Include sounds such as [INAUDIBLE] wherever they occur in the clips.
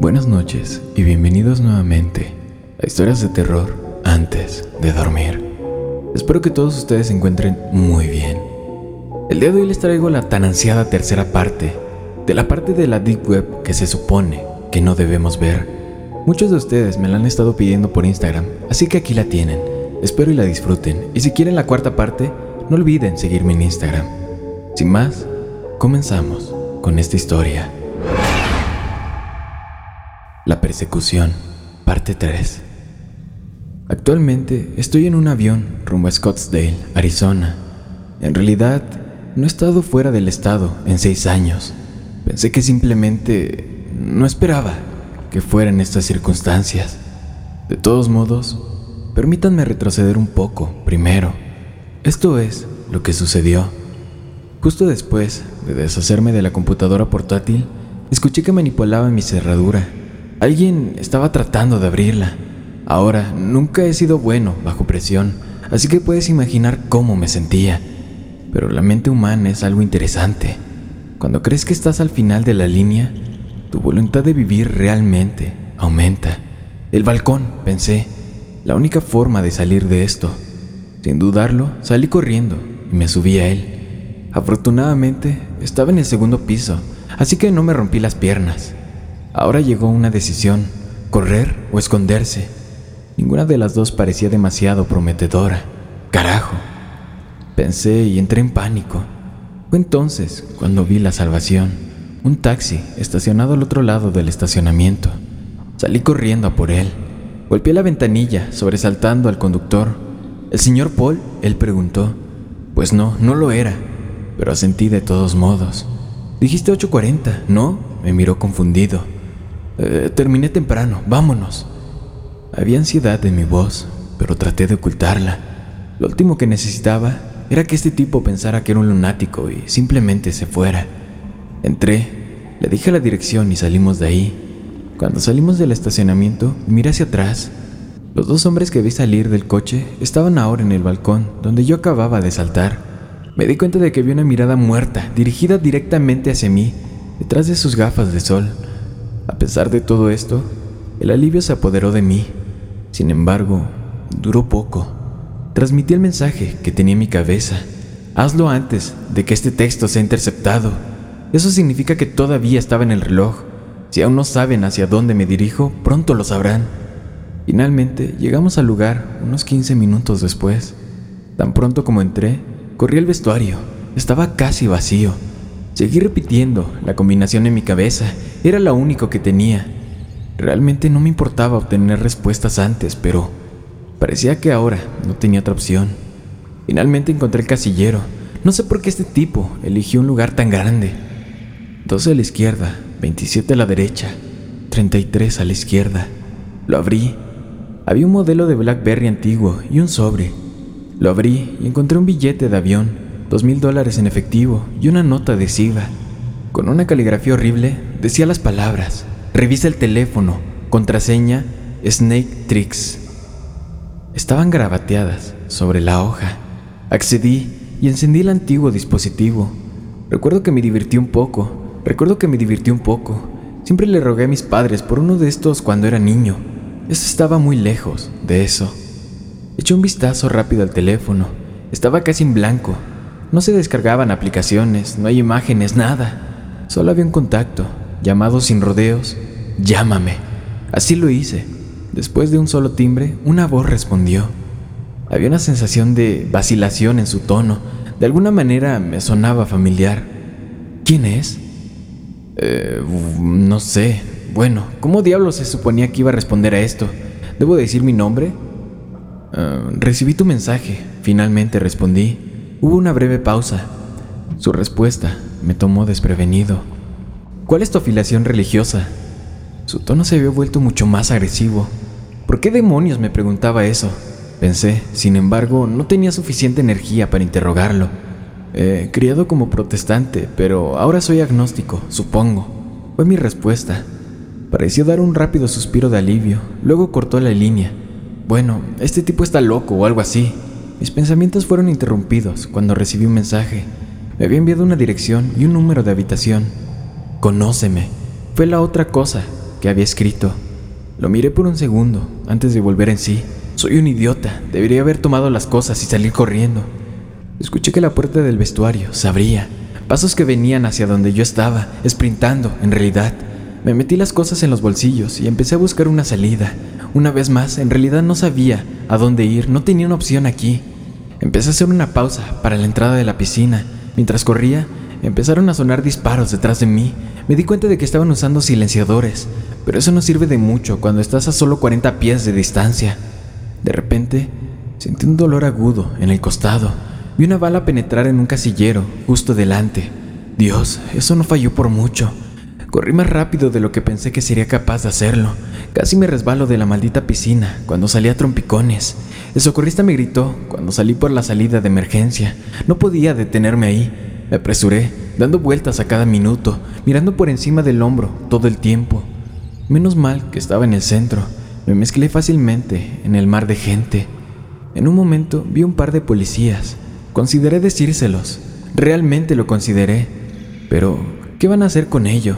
Buenas noches y bienvenidos nuevamente a Historias de Terror antes de dormir. Espero que todos ustedes se encuentren muy bien. El día de hoy les traigo la tan ansiada tercera parte de la parte de la Deep Web que se supone que no debemos ver. Muchos de ustedes me la han estado pidiendo por Instagram, así que aquí la tienen. Espero y la disfruten. Y si quieren la cuarta parte, no olviden seguirme en Instagram. Sin más, comenzamos con esta historia. La persecución, parte 3. Actualmente estoy en un avión rumbo a Scottsdale, Arizona. En realidad, no he estado fuera del estado en seis años. Pensé que simplemente no esperaba que fueran estas circunstancias. De todos modos, permítanme retroceder un poco primero. Esto es lo que sucedió. Justo después de deshacerme de la computadora portátil, escuché que manipulaba mi cerradura Alguien estaba tratando de abrirla. Ahora, nunca he sido bueno bajo presión, así que puedes imaginar cómo me sentía. Pero la mente humana es algo interesante. Cuando crees que estás al final de la línea, tu voluntad de vivir realmente aumenta. El balcón, pensé, la única forma de salir de esto. Sin dudarlo, salí corriendo y me subí a él. Afortunadamente, estaba en el segundo piso, así que no me rompí las piernas. Ahora llegó una decisión, correr o esconderse. Ninguna de las dos parecía demasiado prometedora. Carajo. Pensé y entré en pánico. Fue entonces cuando vi la salvación, un taxi estacionado al otro lado del estacionamiento. Salí corriendo a por él. Golpeé la ventanilla, sobresaltando al conductor. ¿El señor Paul? Él preguntó. Pues no, no lo era, pero asentí de todos modos. Dijiste 8.40, ¿no? Me miró confundido. Eh, terminé temprano, vámonos. Había ansiedad en mi voz, pero traté de ocultarla. Lo último que necesitaba era que este tipo pensara que era un lunático y simplemente se fuera. Entré, le dije la dirección y salimos de ahí. Cuando salimos del estacionamiento, miré hacia atrás. Los dos hombres que vi salir del coche estaban ahora en el balcón donde yo acababa de saltar. Me di cuenta de que vi una mirada muerta dirigida directamente hacia mí, detrás de sus gafas de sol. A pesar de todo esto, el alivio se apoderó de mí. Sin embargo, duró poco. Transmití el mensaje que tenía en mi cabeza. Hazlo antes de que este texto sea interceptado. Eso significa que todavía estaba en el reloj. Si aún no saben hacia dónde me dirijo, pronto lo sabrán. Finalmente, llegamos al lugar unos 15 minutos después. Tan pronto como entré, corrí al vestuario. Estaba casi vacío. Seguí repitiendo la combinación en mi cabeza, era la único que tenía. Realmente no me importaba obtener respuestas antes, pero parecía que ahora no tenía otra opción. Finalmente encontré el casillero. No sé por qué este tipo eligió un lugar tan grande. 12 a la izquierda, 27 a la derecha, 33 a la izquierda. Lo abrí. Había un modelo de Blackberry antiguo y un sobre. Lo abrí y encontré un billete de avión dos mil dólares en efectivo y una nota adhesiva. Con una caligrafía horrible decía las palabras, revisa el teléfono, contraseña, Snake Tricks. Estaban grabateadas sobre la hoja. Accedí y encendí el antiguo dispositivo. Recuerdo que me divirtió un poco, recuerdo que me divirtió un poco. Siempre le rogué a mis padres por uno de estos cuando era niño. Eso estaba muy lejos de eso. Eché un vistazo rápido al teléfono. Estaba casi en blanco, no se descargaban aplicaciones, no hay imágenes, nada. Solo había un contacto, llamado sin rodeos, llámame. Así lo hice. Después de un solo timbre, una voz respondió. Había una sensación de vacilación en su tono. De alguna manera me sonaba familiar. ¿Quién es? Eh, no sé. Bueno, ¿cómo diablos se suponía que iba a responder a esto? ¿Debo decir mi nombre? Eh, recibí tu mensaje. Finalmente respondí. Hubo una breve pausa. Su respuesta me tomó desprevenido. ¿Cuál es tu afiliación religiosa? Su tono se había vuelto mucho más agresivo. ¿Por qué demonios me preguntaba eso? Pensé, sin embargo, no tenía suficiente energía para interrogarlo. Eh, criado como protestante, pero ahora soy agnóstico, supongo. Fue mi respuesta. Pareció dar un rápido suspiro de alivio, luego cortó la línea. Bueno, este tipo está loco o algo así. Mis pensamientos fueron interrumpidos cuando recibí un mensaje. Me había enviado una dirección y un número de habitación. Conóceme. Fue la otra cosa que había escrito. Lo miré por un segundo antes de volver en sí. Soy un idiota. Debería haber tomado las cosas y salir corriendo. Escuché que la puerta del vestuario se abría. Pasos que venían hacia donde yo estaba, sprintando, en realidad. Me metí las cosas en los bolsillos y empecé a buscar una salida. Una vez más, en realidad no sabía a dónde ir, no tenía una opción aquí. Empecé a hacer una pausa para la entrada de la piscina. Mientras corría, empezaron a sonar disparos detrás de mí. Me di cuenta de que estaban usando silenciadores, pero eso no sirve de mucho cuando estás a solo 40 pies de distancia. De repente, sentí un dolor agudo en el costado. Vi una bala penetrar en un casillero justo delante. Dios, eso no falló por mucho. Corrí más rápido de lo que pensé que sería capaz de hacerlo. Casi me resbalo de la maldita piscina cuando salí a trompicones. El socorrista me gritó cuando salí por la salida de emergencia. No podía detenerme ahí. Me apresuré, dando vueltas a cada minuto, mirando por encima del hombro todo el tiempo. Menos mal que estaba en el centro. Me mezclé fácilmente en el mar de gente. En un momento vi un par de policías. Consideré decírselos. Realmente lo consideré. Pero, ¿qué van a hacer con ello?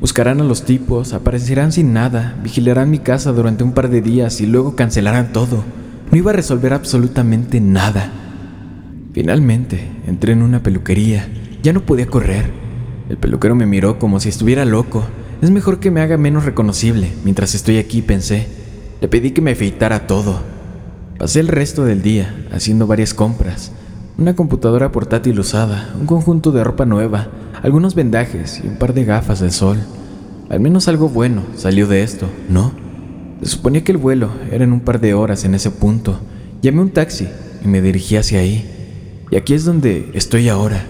Buscarán a los tipos, aparecerán sin nada, vigilarán mi casa durante un par de días y luego cancelarán todo. No iba a resolver absolutamente nada. Finalmente, entré en una peluquería. Ya no podía correr. El peluquero me miró como si estuviera loco. Es mejor que me haga menos reconocible mientras estoy aquí, pensé. Le pedí que me afeitara todo. Pasé el resto del día haciendo varias compras. Una computadora portátil usada, un conjunto de ropa nueva, algunos vendajes y un par de gafas de sol. Al menos algo bueno salió de esto, ¿no? Se suponía que el vuelo era en un par de horas en ese punto. Llamé un taxi y me dirigí hacia ahí. Y aquí es donde estoy ahora.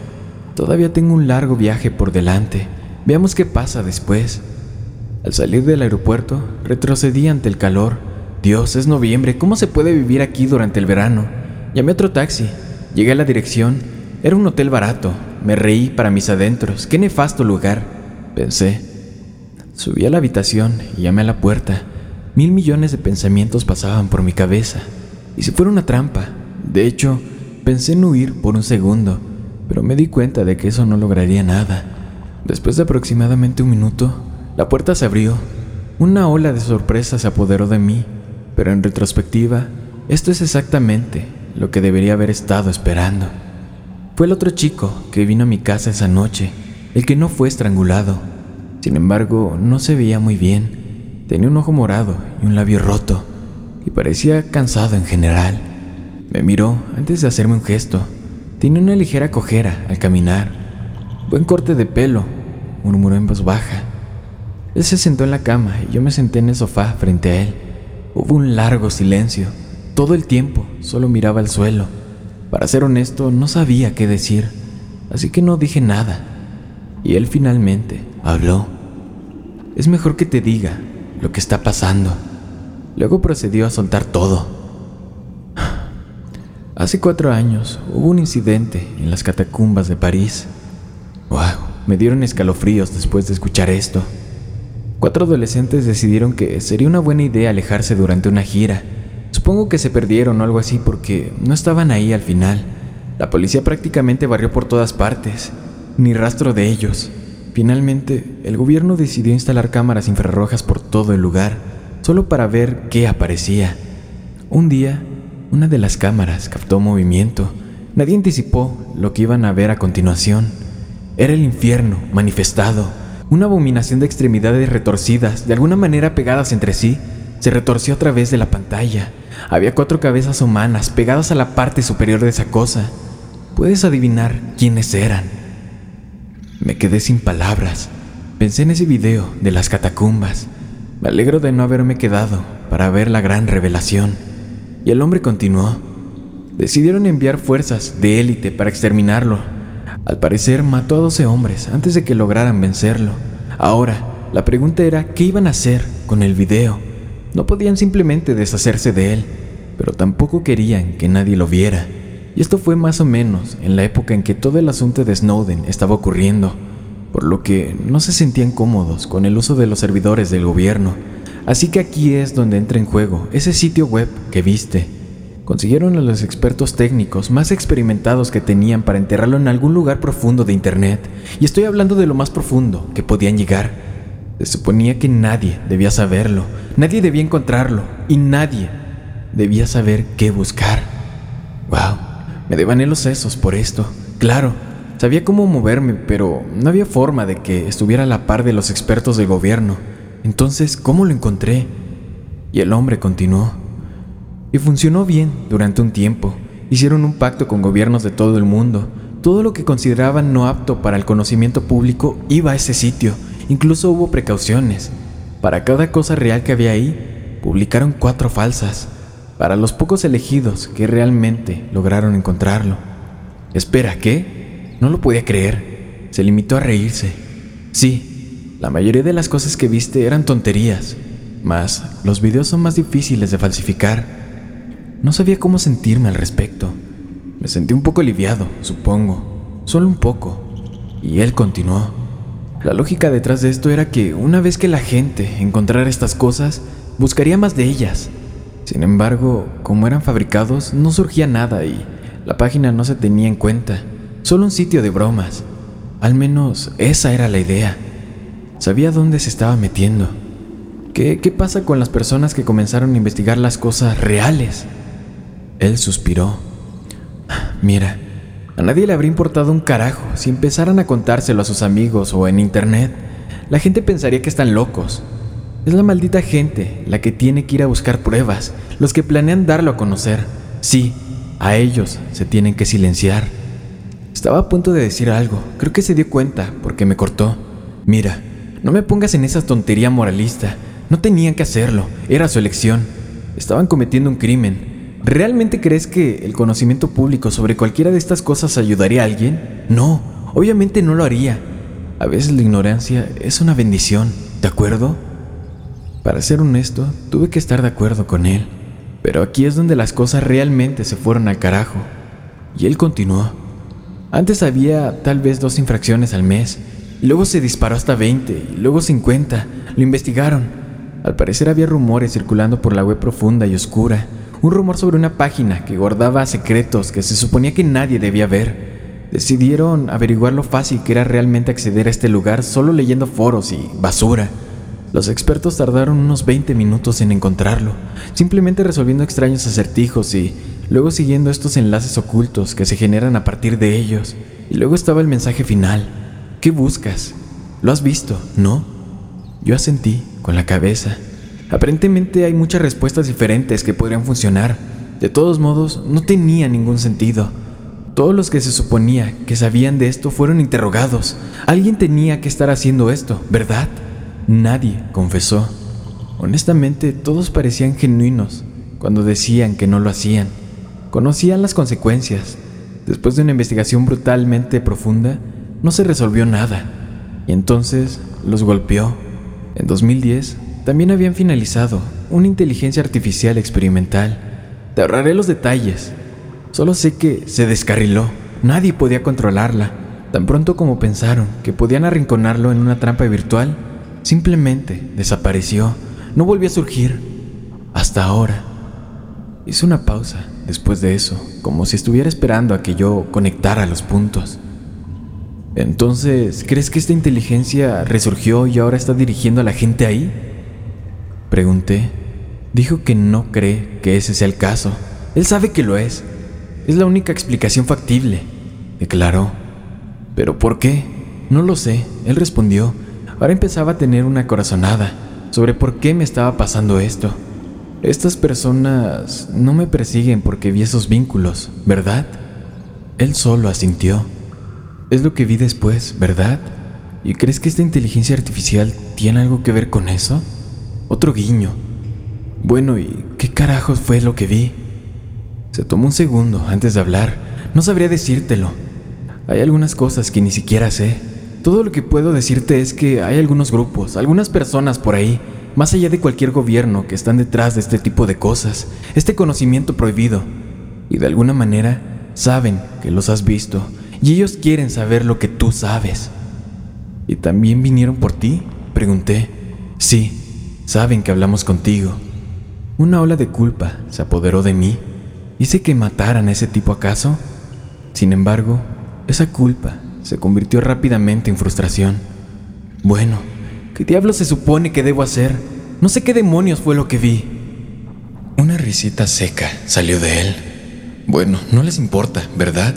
Todavía tengo un largo viaje por delante. Veamos qué pasa después. Al salir del aeropuerto, retrocedí ante el calor. Dios, es noviembre, ¿cómo se puede vivir aquí durante el verano? Llamé otro taxi. Llegué a la dirección. Era un hotel barato. Me reí para mis adentros. Qué nefasto lugar, pensé. Subí a la habitación y llamé a la puerta. Mil millones de pensamientos pasaban por mi cabeza. ¿Y si fuera una trampa? De hecho, pensé en huir por un segundo, pero me di cuenta de que eso no lograría nada. Después de aproximadamente un minuto, la puerta se abrió. Una ola de sorpresa se apoderó de mí, pero en retrospectiva, esto es exactamente lo que debería haber estado esperando. Fue el otro chico que vino a mi casa esa noche, el que no fue estrangulado. Sin embargo, no se veía muy bien. Tenía un ojo morado y un labio roto, y parecía cansado en general. Me miró antes de hacerme un gesto. Tenía una ligera cojera al caminar. Buen corte de pelo, murmuró en voz baja. Él se sentó en la cama y yo me senté en el sofá frente a él. Hubo un largo silencio. Todo el tiempo solo miraba al suelo. Para ser honesto, no sabía qué decir, así que no dije nada. Y él finalmente habló. Es mejor que te diga lo que está pasando. Luego procedió a soltar todo. Hace cuatro años hubo un incidente en las catacumbas de París. ¡Wow! Me dieron escalofríos después de escuchar esto. Cuatro adolescentes decidieron que sería una buena idea alejarse durante una gira. Supongo que se perdieron o algo así porque no estaban ahí al final. La policía prácticamente barrió por todas partes, ni rastro de ellos. Finalmente, el gobierno decidió instalar cámaras infrarrojas por todo el lugar, solo para ver qué aparecía. Un día, una de las cámaras captó movimiento. Nadie anticipó lo que iban a ver a continuación. Era el infierno manifestado una abominación de extremidades retorcidas, de alguna manera pegadas entre sí, se retorció a través de la pantalla. Había cuatro cabezas humanas pegadas a la parte superior de esa cosa. ¿Puedes adivinar quiénes eran? Me quedé sin palabras. Pensé en ese video de las catacumbas. Me alegro de no haberme quedado para ver la gran revelación. Y el hombre continuó. Decidieron enviar fuerzas de élite para exterminarlo, al parecer mató a 12 hombres antes de que lograran vencerlo. Ahora, la pregunta era qué iban a hacer con el video. No podían simplemente deshacerse de él, pero tampoco querían que nadie lo viera. Y esto fue más o menos en la época en que todo el asunto de Snowden estaba ocurriendo, por lo que no se sentían cómodos con el uso de los servidores del gobierno. Así que aquí es donde entra en juego ese sitio web que viste. Consiguieron a los expertos técnicos más experimentados que tenían para enterrarlo en algún lugar profundo de Internet, y estoy hablando de lo más profundo que podían llegar. Se suponía que nadie debía saberlo, nadie debía encontrarlo, y nadie debía saber qué buscar. ¡Wow! Me devané los sesos por esto. Claro, sabía cómo moverme, pero no había forma de que estuviera a la par de los expertos del gobierno. Entonces, ¿cómo lo encontré? Y el hombre continuó. Y funcionó bien durante un tiempo. Hicieron un pacto con gobiernos de todo el mundo. Todo lo que consideraban no apto para el conocimiento público iba a ese sitio. Incluso hubo precauciones. Para cada cosa real que había ahí, publicaron cuatro falsas. Para los pocos elegidos que realmente lograron encontrarlo. Espera, ¿qué? No lo podía creer. Se limitó a reírse. Sí, la mayoría de las cosas que viste eran tonterías. Mas los videos son más difíciles de falsificar no sabía cómo sentirme al respecto. Me sentí un poco aliviado, supongo, solo un poco. Y él continuó. La lógica detrás de esto era que una vez que la gente encontrara estas cosas, buscaría más de ellas. Sin embargo, como eran fabricados, no surgía nada y la página no se tenía en cuenta, solo un sitio de bromas. Al menos esa era la idea. Sabía dónde se estaba metiendo. ¿Qué, qué pasa con las personas que comenzaron a investigar las cosas reales? Él suspiró. Mira, a nadie le habría importado un carajo si empezaran a contárselo a sus amigos o en internet. La gente pensaría que están locos. Es la maldita gente la que tiene que ir a buscar pruebas, los que planean darlo a conocer. Sí, a ellos se tienen que silenciar. Estaba a punto de decir algo, creo que se dio cuenta porque me cortó. Mira, no me pongas en esa tontería moralista. No tenían que hacerlo, era su elección. Estaban cometiendo un crimen. ¿Realmente crees que el conocimiento público sobre cualquiera de estas cosas ayudaría a alguien? No, obviamente no lo haría. A veces la ignorancia es una bendición, ¿de acuerdo? Para ser honesto, tuve que estar de acuerdo con él, pero aquí es donde las cosas realmente se fueron al carajo. Y él continuó. Antes había tal vez dos infracciones al mes, y luego se disparó hasta 20, y luego 50. Lo investigaron. Al parecer había rumores circulando por la web profunda y oscura un rumor sobre una página que guardaba secretos que se suponía que nadie debía ver. Decidieron averiguar lo fácil que era realmente acceder a este lugar solo leyendo foros y basura. Los expertos tardaron unos 20 minutos en encontrarlo, simplemente resolviendo extraños acertijos y luego siguiendo estos enlaces ocultos que se generan a partir de ellos. Y luego estaba el mensaje final. ¿Qué buscas? ¿Lo has visto? ¿No? Yo asentí con la cabeza. Aparentemente hay muchas respuestas diferentes que podrían funcionar. De todos modos, no tenía ningún sentido. Todos los que se suponía que sabían de esto fueron interrogados. Alguien tenía que estar haciendo esto, ¿verdad? Nadie confesó. Honestamente, todos parecían genuinos cuando decían que no lo hacían. Conocían las consecuencias. Después de una investigación brutalmente profunda, no se resolvió nada. Y entonces los golpeó. En 2010, también habían finalizado una inteligencia artificial experimental. Te ahorraré los detalles. Solo sé que se descarriló. Nadie podía controlarla. Tan pronto como pensaron que podían arrinconarlo en una trampa virtual, simplemente desapareció. No volvió a surgir. Hasta ahora. Hice una pausa después de eso, como si estuviera esperando a que yo conectara los puntos. Entonces, ¿crees que esta inteligencia resurgió y ahora está dirigiendo a la gente ahí? Pregunté. Dijo que no cree que ese sea el caso. Él sabe que lo es. Es la única explicación factible, declaró. ¿Pero por qué? No lo sé. Él respondió. Ahora empezaba a tener una corazonada sobre por qué me estaba pasando esto. Estas personas no me persiguen porque vi esos vínculos, ¿verdad? Él solo asintió. Es lo que vi después, ¿verdad? ¿Y crees que esta inteligencia artificial tiene algo que ver con eso? Otro guiño. Bueno, ¿y qué carajos fue lo que vi? Se tomó un segundo antes de hablar. No sabría decírtelo. Hay algunas cosas que ni siquiera sé. Todo lo que puedo decirte es que hay algunos grupos, algunas personas por ahí, más allá de cualquier gobierno, que están detrás de este tipo de cosas, este conocimiento prohibido. Y de alguna manera saben que los has visto y ellos quieren saber lo que tú sabes. ¿Y también vinieron por ti? Pregunté. Sí, saben que hablamos contigo. Una ola de culpa se apoderó de mí. ¿Hice que mataran a ese tipo acaso? Sin embargo, esa culpa se convirtió rápidamente en frustración. Bueno, ¿qué diablos se supone que debo hacer? No sé qué demonios fue lo que vi. Una risita seca salió de él. Bueno, no les importa, ¿verdad?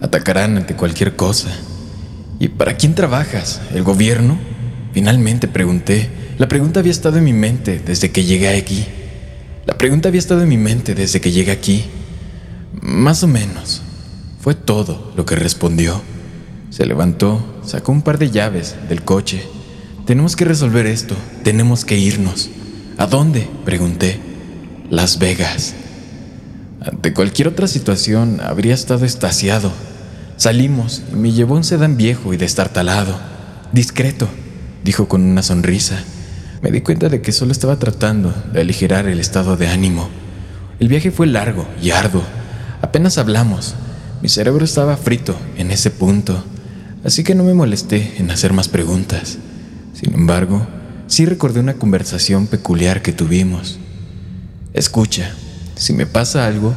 Atacarán ante cualquier cosa. ¿Y para quién trabajas? ¿El gobierno? Finalmente pregunté. La pregunta había estado en mi mente desde que llegué aquí. La pregunta había estado en mi mente desde que llegué aquí. Más o menos. Fue todo lo que respondió. Se levantó, sacó un par de llaves del coche. Tenemos que resolver esto. Tenemos que irnos. ¿A dónde? Pregunté. Las Vegas. Ante cualquier otra situación habría estado estasiado. Salimos y me llevó un sedán viejo y destartalado. Discreto, dijo con una sonrisa. Me di cuenta de que solo estaba tratando de aligerar el estado de ánimo. El viaje fue largo y arduo. Apenas hablamos. Mi cerebro estaba frito en ese punto, así que no me molesté en hacer más preguntas. Sin embargo, sí recordé una conversación peculiar que tuvimos. Escucha, si me pasa algo,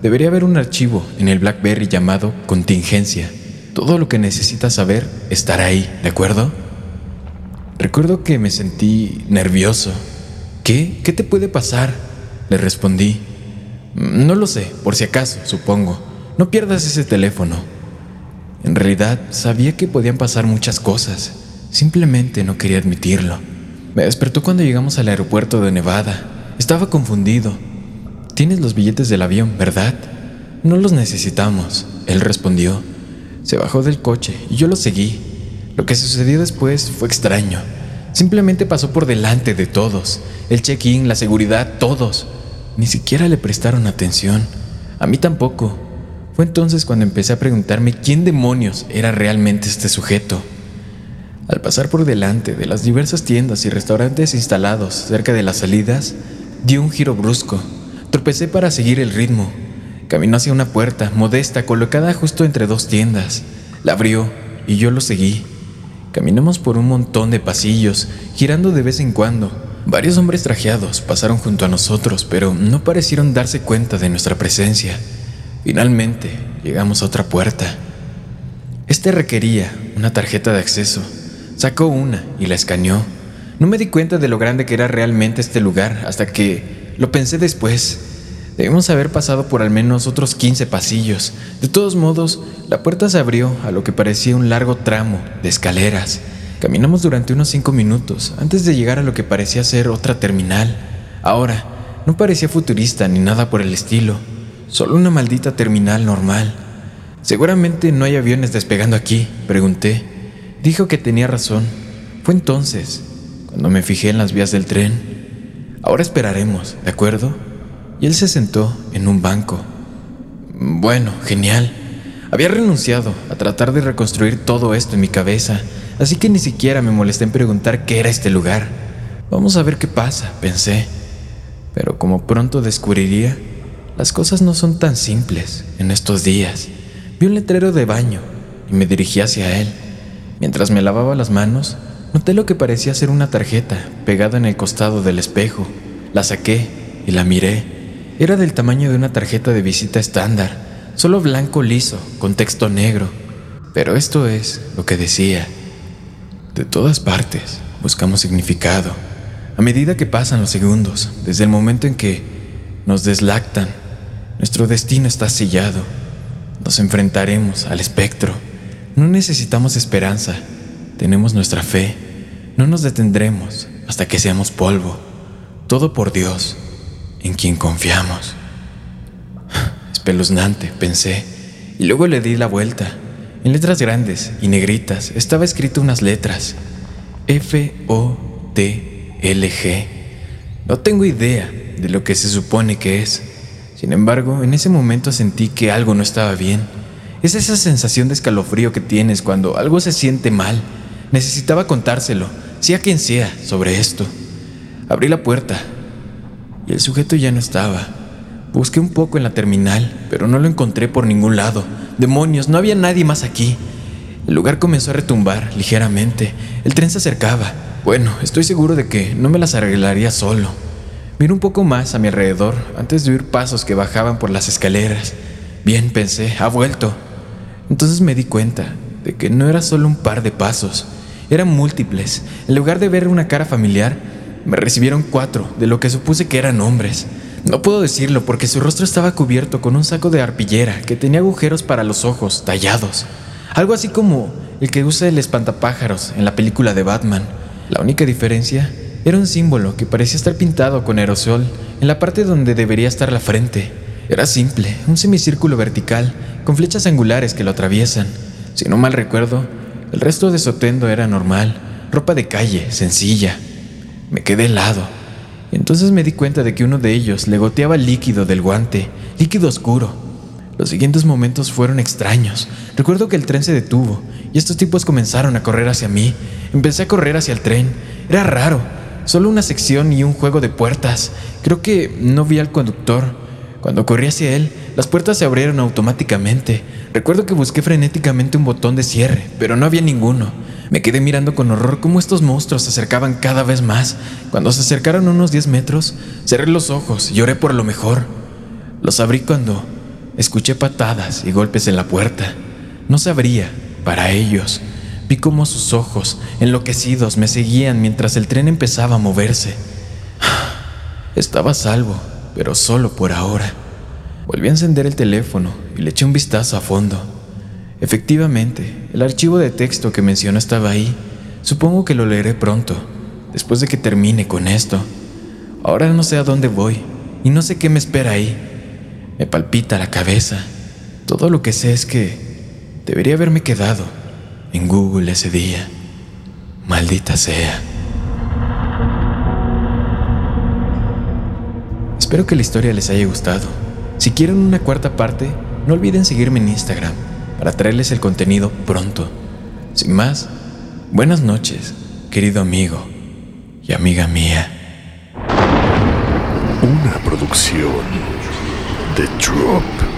debería haber un archivo en el BlackBerry llamado contingencia. Todo lo que necesitas saber estará ahí, ¿de acuerdo? Recuerdo que me sentí nervioso. ¿Qué? ¿Qué te puede pasar? Le respondí. No lo sé, por si acaso, supongo. No pierdas ese teléfono. En realidad, sabía que podían pasar muchas cosas. Simplemente no quería admitirlo. Me despertó cuando llegamos al aeropuerto de Nevada. Estaba confundido. Tienes los billetes del avión, ¿verdad? No los necesitamos, él respondió. Se bajó del coche y yo lo seguí. Lo que sucedió después fue extraño. Simplemente pasó por delante de todos. El check-in, la seguridad, todos. Ni siquiera le prestaron atención. A mí tampoco. Fue entonces cuando empecé a preguntarme quién demonios era realmente este sujeto. Al pasar por delante de las diversas tiendas y restaurantes instalados cerca de las salidas, dio un giro brusco. Tropecé para seguir el ritmo. Caminó hacia una puerta modesta colocada justo entre dos tiendas. La abrió y yo lo seguí. Caminamos por un montón de pasillos, girando de vez en cuando. Varios hombres trajeados pasaron junto a nosotros, pero no parecieron darse cuenta de nuestra presencia. Finalmente, llegamos a otra puerta. Este requería una tarjeta de acceso. Sacó una y la escaneó. No me di cuenta de lo grande que era realmente este lugar hasta que lo pensé después. Debimos haber pasado por al menos otros 15 pasillos. De todos modos, la puerta se abrió a lo que parecía un largo tramo de escaleras. Caminamos durante unos 5 minutos antes de llegar a lo que parecía ser otra terminal. Ahora, no parecía futurista ni nada por el estilo, solo una maldita terminal normal. Seguramente no hay aviones despegando aquí, pregunté. Dijo que tenía razón. Fue entonces, cuando me fijé en las vías del tren. Ahora esperaremos, ¿de acuerdo? Y él se sentó en un banco. Bueno, genial. Había renunciado a tratar de reconstruir todo esto en mi cabeza, así que ni siquiera me molesté en preguntar qué era este lugar. Vamos a ver qué pasa, pensé. Pero como pronto descubriría, las cosas no son tan simples en estos días. Vi un letrero de baño y me dirigí hacia él. Mientras me lavaba las manos, noté lo que parecía ser una tarjeta pegada en el costado del espejo. La saqué y la miré. Era del tamaño de una tarjeta de visita estándar, solo blanco liso, con texto negro. Pero esto es lo que decía. De todas partes buscamos significado. A medida que pasan los segundos, desde el momento en que nos deslactan, nuestro destino está sellado. Nos enfrentaremos al espectro. No necesitamos esperanza, tenemos nuestra fe. No nos detendremos hasta que seamos polvo. Todo por Dios en quien confiamos. Espeluznante, pensé, y luego le di la vuelta. En letras grandes y negritas estaba escrito unas letras. F-O-T-L-G. No tengo idea de lo que se supone que es. Sin embargo, en ese momento sentí que algo no estaba bien. Es esa sensación de escalofrío que tienes cuando algo se siente mal. Necesitaba contárselo, sea quien sea, sobre esto. Abrí la puerta y el sujeto ya no estaba. Busqué un poco en la terminal, pero no lo encontré por ningún lado. Demonios, no había nadie más aquí. El lugar comenzó a retumbar ligeramente. El tren se acercaba. Bueno, estoy seguro de que no me las arreglaría solo. Miré un poco más a mi alrededor antes de oír pasos que bajaban por las escaleras. Bien, pensé, ha vuelto. Entonces me di cuenta de que no era solo un par de pasos, eran múltiples. En lugar de ver una cara familiar, me recibieron cuatro, de lo que supuse que eran hombres. No puedo decirlo porque su rostro estaba cubierto con un saco de arpillera que tenía agujeros para los ojos, tallados. Algo así como el que usa el espantapájaros en la película de Batman. La única diferencia era un símbolo que parecía estar pintado con aerosol en la parte donde debería estar la frente. Era simple, un semicírculo vertical con flechas angulares que lo atraviesan. Si no mal recuerdo, el resto de Sotendo era normal, ropa de calle, sencilla. Me quedé helado. Entonces me di cuenta de que uno de ellos le goteaba líquido del guante, líquido oscuro. Los siguientes momentos fueron extraños. Recuerdo que el tren se detuvo y estos tipos comenzaron a correr hacia mí. Empecé a correr hacia el tren. Era raro. Solo una sección y un juego de puertas. Creo que no vi al conductor. Cuando corrí hacia él, las puertas se abrieron automáticamente. Recuerdo que busqué frenéticamente un botón de cierre, pero no había ninguno. Me quedé mirando con horror cómo estos monstruos se acercaban cada vez más. Cuando se acercaron unos 10 metros, cerré los ojos y lloré por lo mejor. Los abrí cuando Escuché patadas y golpes en la puerta. No se abría para ellos. Vi cómo sus ojos, enloquecidos, me seguían mientras el tren empezaba a moverse. [SIGHS] Estaba salvo, pero solo por ahora. Volví a encender el teléfono y le eché un vistazo a fondo. Efectivamente, el archivo de texto que mencionó estaba ahí. Supongo que lo leeré pronto, después de que termine con esto. Ahora no sé a dónde voy y no sé qué me espera ahí. Me palpita la cabeza. Todo lo que sé es que debería haberme quedado en Google ese día. Maldita sea. Espero que la historia les haya gustado. Si quieren una cuarta parte, no olviden seguirme en Instagram para traerles el contenido pronto. Sin más, buenas noches, querido amigo y amiga mía. Una producción The Drop.